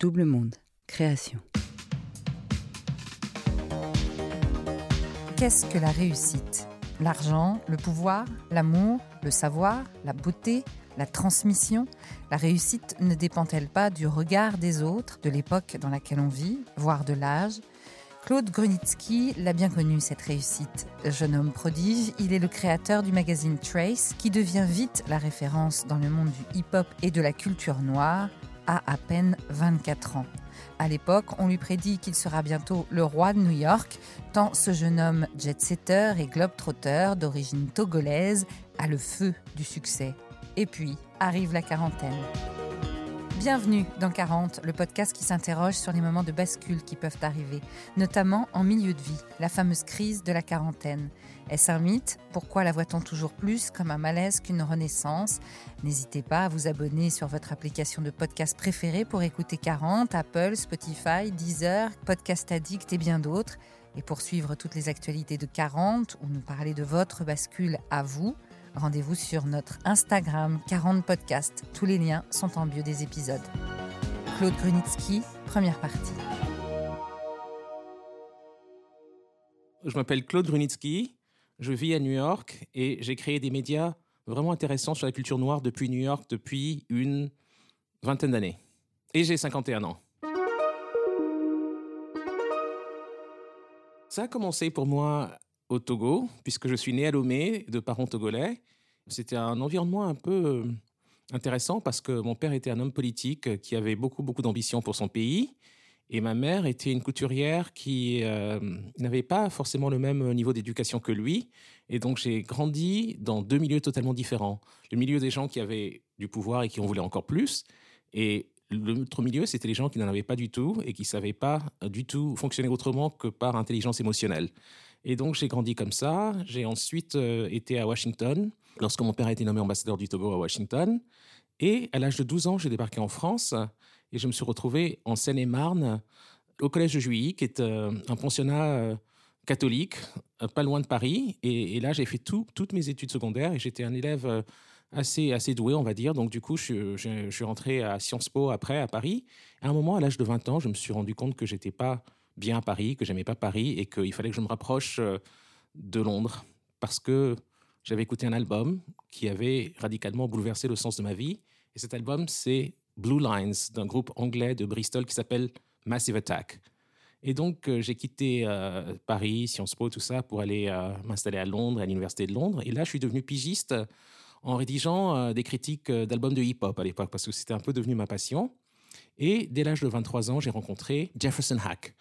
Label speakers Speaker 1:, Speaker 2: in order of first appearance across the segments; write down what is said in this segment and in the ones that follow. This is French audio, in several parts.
Speaker 1: Double Monde, création.
Speaker 2: Qu'est-ce que la réussite? L'argent, le pouvoir, l'amour, le savoir, la beauté, la transmission? La réussite ne dépend-elle pas du regard des autres, de l'époque dans laquelle on vit, voire de l'âge? Claude Grunitzky l'a bien connu, cette réussite. Jeune homme prodige, il est le créateur du magazine Trace, qui devient vite la référence dans le monde du hip-hop et de la culture noire, à peine 24 ans. À l'époque, on lui prédit qu'il sera bientôt le roi de New York, tant ce jeune homme jet-setter et globe-trotteur d'origine togolaise a le feu du succès. Et puis arrive la quarantaine. Bienvenue dans 40, le podcast qui s'interroge sur les moments de bascule qui peuvent arriver, notamment en milieu de vie, la fameuse crise de la quarantaine. Est-ce un mythe? Pourquoi la voit-on toujours plus comme un malaise qu'une renaissance? N'hésitez pas à vous abonner sur votre application de podcast préférée pour écouter 40, Apple, Spotify, Deezer, Podcast Addict et bien d'autres. Et pour suivre toutes les actualités de 40 ou nous parler de votre bascule à vous, rendez-vous sur notre Instagram 40 Podcast. Tous les liens sont en bio des épisodes. Claude Grunitzky, première partie.
Speaker 3: Je m'appelle Claude Grunitzky, je vis à New York et j'ai créé des médias vraiment intéressants sur la culture noire depuis New York depuis une vingtaine d'années. Et j'ai 51 ans. Ça a commencé pour moi au Togo, puisque je suis né à Lomé, de parents togolais. C'était un environnement un peu euh, intéressant parce que mon père était un homme politique qui avait beaucoup, beaucoup d'ambition pour son pays. Et ma mère était une couturière qui euh, n'avait pas forcément le même niveau d'éducation que lui. Et donc j'ai grandi dans deux milieux totalement différents. Le milieu des gens qui avaient du pouvoir et qui en voulaient encore plus. Et l'autre milieu, c'était les gens qui n'en avaient pas du tout et qui ne savaient pas du tout fonctionner autrement que par intelligence émotionnelle. Et donc j'ai grandi comme ça. J'ai ensuite euh, été à Washington lorsque mon père a été nommé ambassadeur du Togo à Washington. Et à l'âge de 12 ans, j'ai débarqué en France et je me suis retrouvé en Seine-et-Marne au collège de Juilly, qui est euh, un pensionnat euh, catholique, pas loin de Paris. Et, là, j'ai fait toutes mes études secondaires et j'étais un élève assez, assez doué, on va dire. Donc, du coup, je, suis rentré à Sciences Po après, à Paris. À un moment, à l'âge de 20 ans, je me suis rendu compte que j'étais pas bien à Paris, que j'aimais pas Paris et qu'il fallait que je me rapproche euh, de Londres parce que j'avais écouté un album qui avait radicalement bouleversé le sens de ma vie. Et cet album, c'est Blue Lines d'un groupe anglais de Bristol qui s'appelle Massive Attack. Et donc, euh, j'ai quitté euh, Paris, Sciences Po, tout ça, pour aller m'installer à Londres, à l'Université de Londres. Et là, je suis devenu pigiste en rédigeant des critiques d'albums de hip-hop à l'époque, parce que c'était un peu devenu ma passion. Et dès l'âge de 23 ans, j'ai rencontré Jefferson Hack,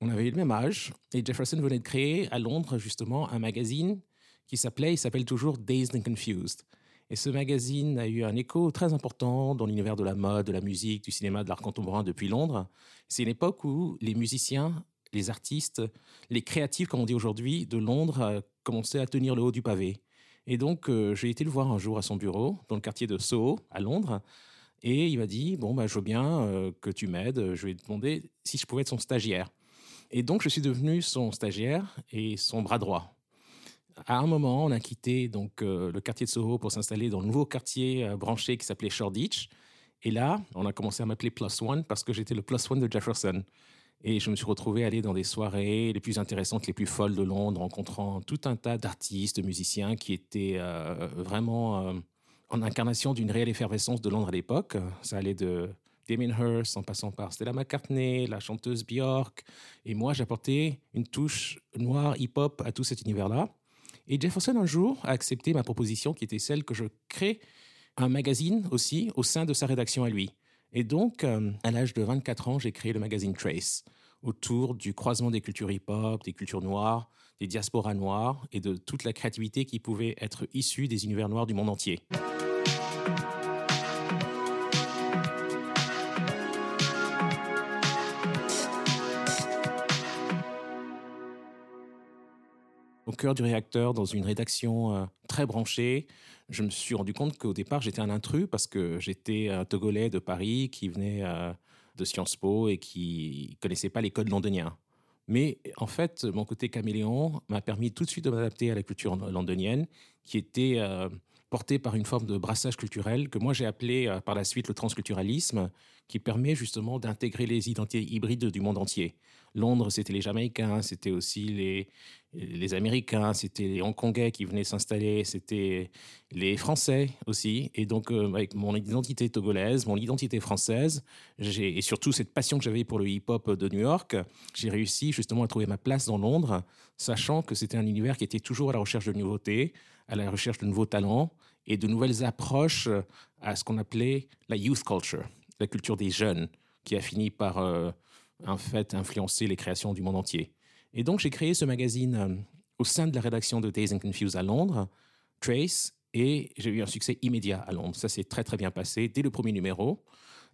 Speaker 3: on avait eu le même âge et Jefferson venait de créer à Londres justement un magazine qui s'appelait, il s'appelle toujours Dazed and Confused. Et ce magazine a eu un écho très important dans l'univers de la mode, de la musique, du cinéma, de l'art contemporain depuis Londres. C'est une époque où les musiciens, les artistes, les créatifs, comme on dit aujourd'hui, de Londres euh, commençaient à tenir le haut du pavé. Et donc, euh, j'ai été le voir un jour à son bureau, dans le quartier de Soho, à Londres. Et il m'a dit, bon, bah, je veux bien euh, que tu m'aides. Je vais te demander si je pouvais être son stagiaire. Et donc, je suis devenu son stagiaire et son bras droit. À un moment, on a quitté donc euh, le quartier de Soho pour s'installer dans le nouveau quartier euh, branché qui s'appelait Shoreditch. Et là, on a commencé à m'appeler Plus One parce que j'étais le Plus One de Jefferson. Et je me suis retrouvé à aller dans des soirées les plus intéressantes, les plus folles de Londres, rencontrant tout un tas d'artistes, de musiciens qui étaient euh, vraiment en incarnation d'une réelle effervescence de Londres à l'époque. Ça allait de Damien Hirst, en passant par Stella McCartney, la chanteuse Björk. Et moi, j'apportais une touche noire hip-hop à tout cet univers-là. Et Jefferson, un jour, a accepté ma proposition qui était celle que je crée un magazine aussi au sein de sa rédaction à lui. Et donc, euh, à l'âge de 24 ans, j'ai créé le magazine Trace autour du croisement des cultures hip-hop, des cultures noires, des diasporas noires et de toute la créativité qui pouvait être issue des univers noirs du monde entier. Au cœur du réacteur, dans une rédaction euh, très branchée. Je me suis rendu compte qu'au départ, j'étais un intrus parce que j'étais un Togolais de Paris qui venait euh, de Sciences Po et qui connaissait pas les codes londoniens. Mais en fait, mon côté caméléon m'a permis tout de suite de m'adapter à la culture londonienne, qui était euh, porté par une forme de brassage culturel que moi j'ai appelé euh, par la suite le transculturalisme, qui permet justement d'intégrer les identités hybrides du monde entier. Londres, c'était les Jamaïcains, c'était aussi les, Américains, c'était les Hongkongais qui venaient s'installer, c'était les Français aussi. Et donc, euh, avec mon identité togolaise, mon identité française, et surtout cette passion que j'avais pour le hip-hop de New York, j'ai réussi justement à trouver ma place dans Londres, sachant que c'était un univers qui était toujours à la recherche de nouveautés, à la recherche de nouveaux talents et de nouvelles approches à ce qu'on appelait la youth culture, la culture des jeunes, qui a fini par euh, en fait influencer les créations du monde entier. Et donc j'ai créé ce magazine euh, au sein de la rédaction de Days and Confused à Londres, Trace, et j'ai eu un succès immédiat à Londres. Ça s'est très très bien passé dès le premier numéro.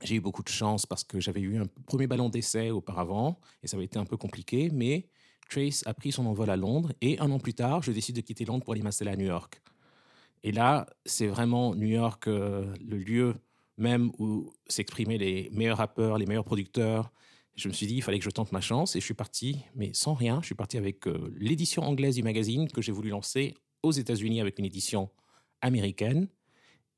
Speaker 3: J'ai eu beaucoup de chance parce que j'avais eu un premier ballon d'essai auparavant et ça avait été un peu compliqué, mais Trace a pris son envol à Londres et un an plus tard, je décide de quitter Londres pour aller m'installer à New York. Et là, c'est vraiment New York euh, le lieu même où s'exprimaient les meilleurs rappeurs, les meilleurs producteurs. Je me suis dit, il fallait que je tente ma chance et je suis parti, mais sans rien. Je suis parti avec euh, l'édition anglaise du magazine que j'ai voulu lancer aux États-Unis avec une édition américaine.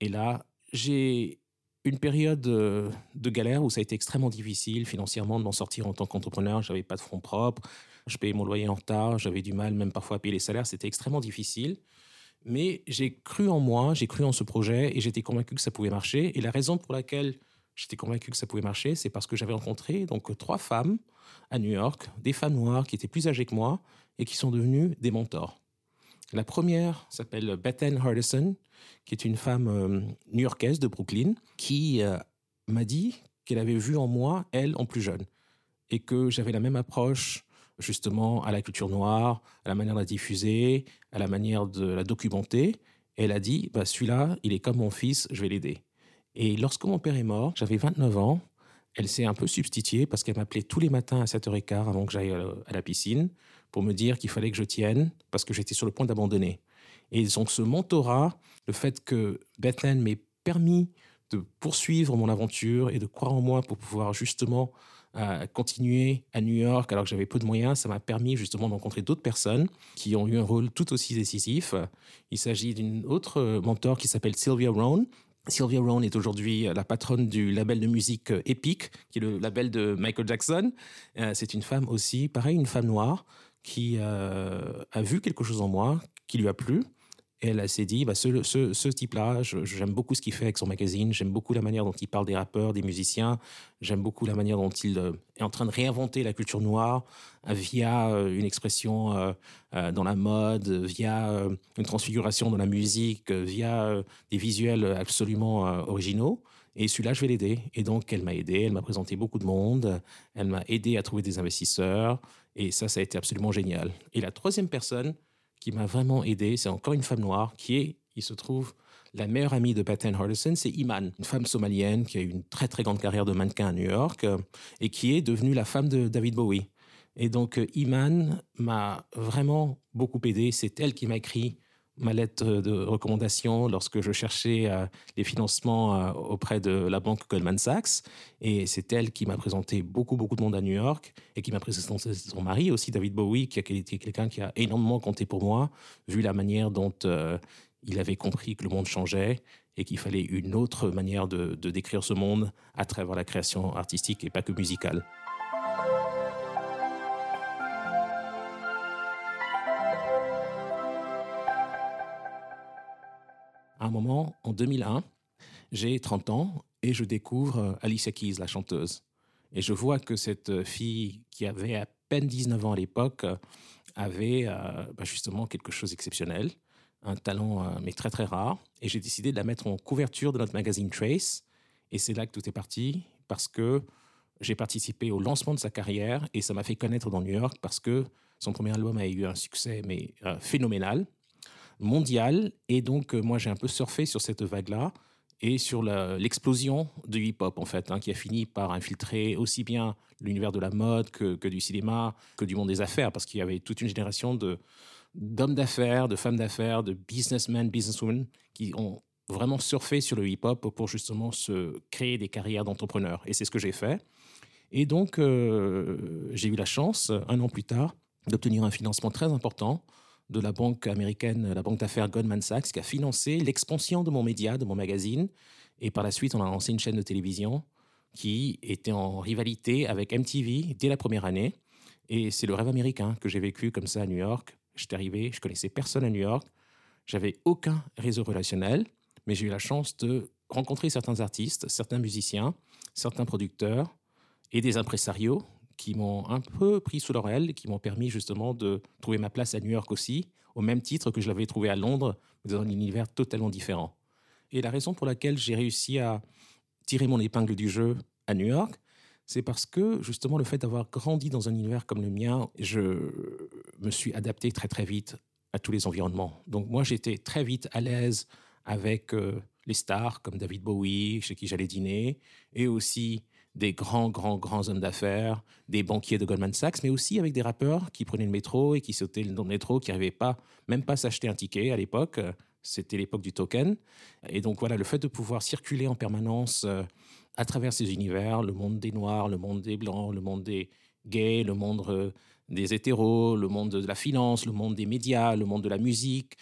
Speaker 3: Et là, j'ai une période euh, de galère où ça a été extrêmement difficile financièrement de m'en sortir en tant qu'entrepreneur. J'avais pas de fonds propres, je payais mon loyer en retard, j'avais du mal même parfois à payer les salaires. C'était extrêmement difficile. Mais j'ai cru en moi, j'ai cru en ce projet et j'étais convaincu que ça pouvait marcher. Et la raison pour laquelle j'étais convaincu que ça pouvait marcher, c'est parce que j'avais rencontré donc trois femmes à New York, des femmes noires qui étaient plus âgées que moi et qui sont devenues des mentors. La première s'appelle Bethan Hardison, qui est une femme euh, new-yorkaise de Brooklyn, qui euh, m'a dit qu'elle avait vu en moi, elle, en plus jeune, et que j'avais la même approche justement à la culture noire, à la manière de la diffuser, à la manière de la documenter. Elle a dit, bah, celui-là, il est comme mon fils, je vais l'aider. Et lorsque mon père est mort, j'avais 29 ans, elle s'est un peu substituée parce qu'elle m'appelait tous les matins à 7h15 avant que j'aille à la piscine pour me dire qu'il fallait que je tienne parce que j'étais sur le point d'abandonner. Et donc ce mentorat, le fait que Bethlehem m'ait permis de poursuivre mon aventure et de croire en moi pour pouvoir justement euh, continuer à New York alors que j'avais peu de moyens, ça m'a permis justement de rencontrer d'autres personnes qui ont eu un rôle tout aussi décisif. Il s'agit d'une autre mentor qui s'appelle Sylvia Rohn. Sylvia Rohn est aujourd'hui la patronne du label de musique Epic, qui est le label de Michael Jackson. Euh, c'est une femme aussi, pareil, une femme noire, qui euh, a vu quelque chose en moi qui lui a plu. Elle s'est dit, bah, ce, type-là, j'aime beaucoup ce qu'il fait avec son magazine, j'aime beaucoup la manière dont il parle des rappeurs, des musiciens, j'aime beaucoup la manière dont il euh, est en train de réinventer la culture noire euh, via une expression dans la mode, via une transfiguration dans la musique, via des visuels absolument originaux. Et celui-là, je vais l'aider. Et donc, elle m'a aidé, elle m'a présenté beaucoup de monde, elle m'a aidé à trouver des investisseurs. Et ça, ça a été absolument génial. Et la troisième personne qui m'a vraiment aidé, c'est encore une femme noire qui est, il se trouve, la meilleure amie de Patton Hardison, c'est Iman, une femme somalienne qui a eu une très très grande carrière de mannequin à New York euh, et qui est devenue la femme de David Bowie. Et donc euh, Iman m'a vraiment beaucoup aidé. C'est elle qui m'a écrit ma lettre de recommandation lorsque je cherchais euh, les financements euh, auprès de la banque Goldman Sachs. Et c'est elle qui m'a présenté beaucoup, beaucoup de monde à New York et qui m'a présenté son mari aussi, David Bowie, qui été quelqu'un qui a énormément compté pour moi, vu la manière dont euh, il avait compris que le monde changeait et qu'il fallait une autre manière de décrire ce monde à travers la création artistique et pas que musicale. Un moment, en 2001, j'ai 30 ans et je découvre euh, Alicia Keys, la chanteuse. Et je vois que cette euh, fille qui avait à peine 19 ans à l'époque euh, avait bah, justement quelque chose d'exceptionnel, un talent mais très très rare. Et j'ai décidé de la mettre en couverture de notre magazine Trace. Et c'est là que tout est parti parce que j'ai participé au lancement de sa carrière et ça m'a fait connaître dans New York parce que son premier album a eu un succès mais phénoménal mondial Et donc, euh, moi, j'ai un peu surfé sur cette vague-là et sur l'explosion du hip-hop, en fait, hein, qui a fini par infiltrer aussi bien l'univers de la mode que, du cinéma, que du monde des affaires, parce qu'il y avait toute une génération d'hommes d'affaires, de femmes d'affaires, de businessmen, businesswomen, qui ont vraiment surfé sur le hip-hop pour justement se créer des carrières d'entrepreneurs. Et c'est ce que j'ai fait. Et donc, euh, j'ai eu la chance, un an plus tard, d'obtenir un financement très important de la banque américaine, la banque d'affaires Goldman Sachs, qui a financé l'expansion de mon média, de mon magazine. Et par la suite, on a lancé une chaîne de télévision qui était en rivalité avec MTV dès la première année. Et c'est le rêve américain que j'ai vécu comme ça à New York. J'étais arrivé, je connaissais personne à New York. J'avais aucun réseau relationnel, mais j'ai eu la chance de rencontrer certains artistes, certains musiciens, certains producteurs et des impresarios qui m'ont un peu pris sous leur aile, qui m'ont permis justement de trouver ma place à New York aussi, au même titre que je l'avais trouvé à Londres, mais dans un univers totalement différent. Et la raison pour laquelle j'ai réussi à tirer mon épingle du jeu à New York, c'est parce que justement le fait d'avoir grandi dans un univers comme le mien, je me suis adapté très très vite à tous les environnements. Donc moi j'étais très vite à l'aise avec euh, les stars comme David Bowie, chez qui j'allais dîner, et aussi des grands, grands, grands hommes d'affaires, des banquiers de Goldman Sachs, mais aussi avec des rappeurs qui prenaient le métro et qui sautaient dans le métro, qui n'arrivaient pas, même pas s'acheter un ticket à l'époque. C'était l'époque du token. Et donc voilà, le fait de pouvoir circuler en permanence euh, à travers ces univers, le monde des Noirs, le monde des Blancs, le monde des gays, le monde euh, des hétéros, le monde de la finance, le monde des médias, le monde de la musique.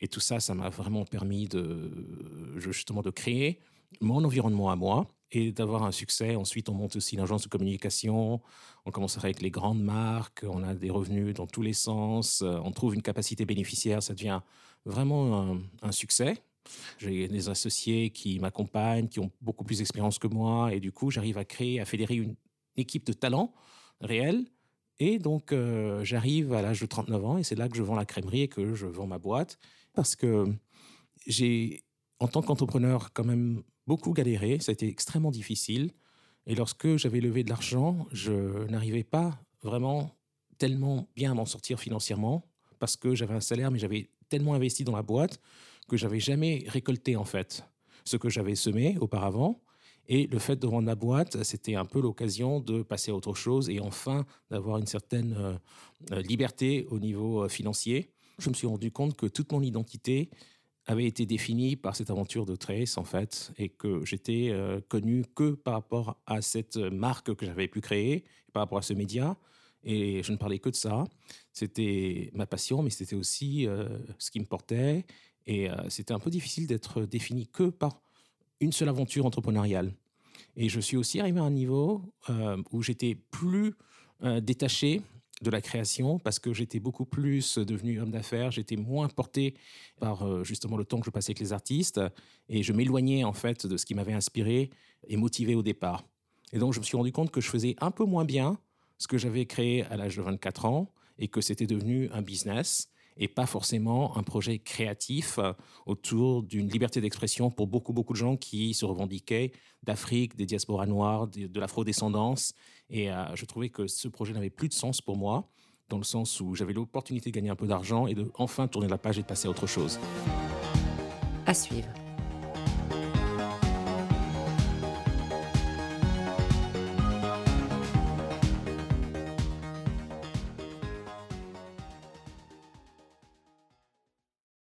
Speaker 3: Et tout ça, ça m'a vraiment permis de, justement de créer mon environnement à moi et d'avoir un succès. Ensuite, on monte aussi l'agence de communication, on commence avec les grandes marques, on a des revenus dans tous les sens, euh, on trouve une capacité bénéficiaire, ça devient vraiment un, succès. J'ai des associés qui m'accompagnent, qui ont beaucoup plus d'expérience que moi, et du coup, j'arrive à créer, à fédérer une équipe de talents réels. Et donc, euh, j'arrive à l'âge de 39 ans, et c'est là que je vends la crèmerie et que je vends ma boîte, parce que j'ai, en tant qu'entrepreneur, quand même beaucoup galéré, ça a été extrêmement difficile. Et lorsque j'avais levé de l'argent, je n'arrivais pas vraiment tellement bien à m'en sortir financièrement parce que j'avais un salaire, mais j'avais tellement investi dans la boîte que j'avais jamais récolté en fait ce que j'avais semé auparavant. Et le fait de vendre la boîte, c'était un peu l'occasion de passer à autre chose et enfin d'avoir une certaine euh, euh, liberté au niveau euh, financier. Je me suis rendu compte que toute mon identité avait été défini par cette aventure de Trace, en fait, et que j'étais euh, connu que par rapport à cette marque que j'avais pu créer, par rapport à ce média. Et je ne parlais que de ça. C'était ma passion, mais c'était aussi euh, ce qui me portait. Et euh, c'était un peu difficile d'être défini que par une seule aventure entrepreneuriale. Et je suis aussi arrivé à un niveau où j'étais plus détaché de la création parce que j'étais beaucoup plus devenu homme d'affaires, j'étais moins porté par euh, justement le temps que je passais avec les artistes et je m'éloignais en fait de ce qui m'avait inspiré et motivé au départ. Et donc je me suis rendu compte que je faisais un peu moins bien ce que j'avais créé à l'âge de 24 ans et que c'était devenu un business et pas forcément un projet créatif euh, autour d'une liberté d'expression pour beaucoup, beaucoup de gens qui se revendiquaient d'Afrique, des diasporas noires, de, de l'afrodescendance. Et euh, je trouvais que ce projet n'avait plus de sens pour moi, dans le sens où j'avais l'opportunité de gagner un peu d'argent et de enfin tourner la page et de passer à autre chose.
Speaker 2: À suivre.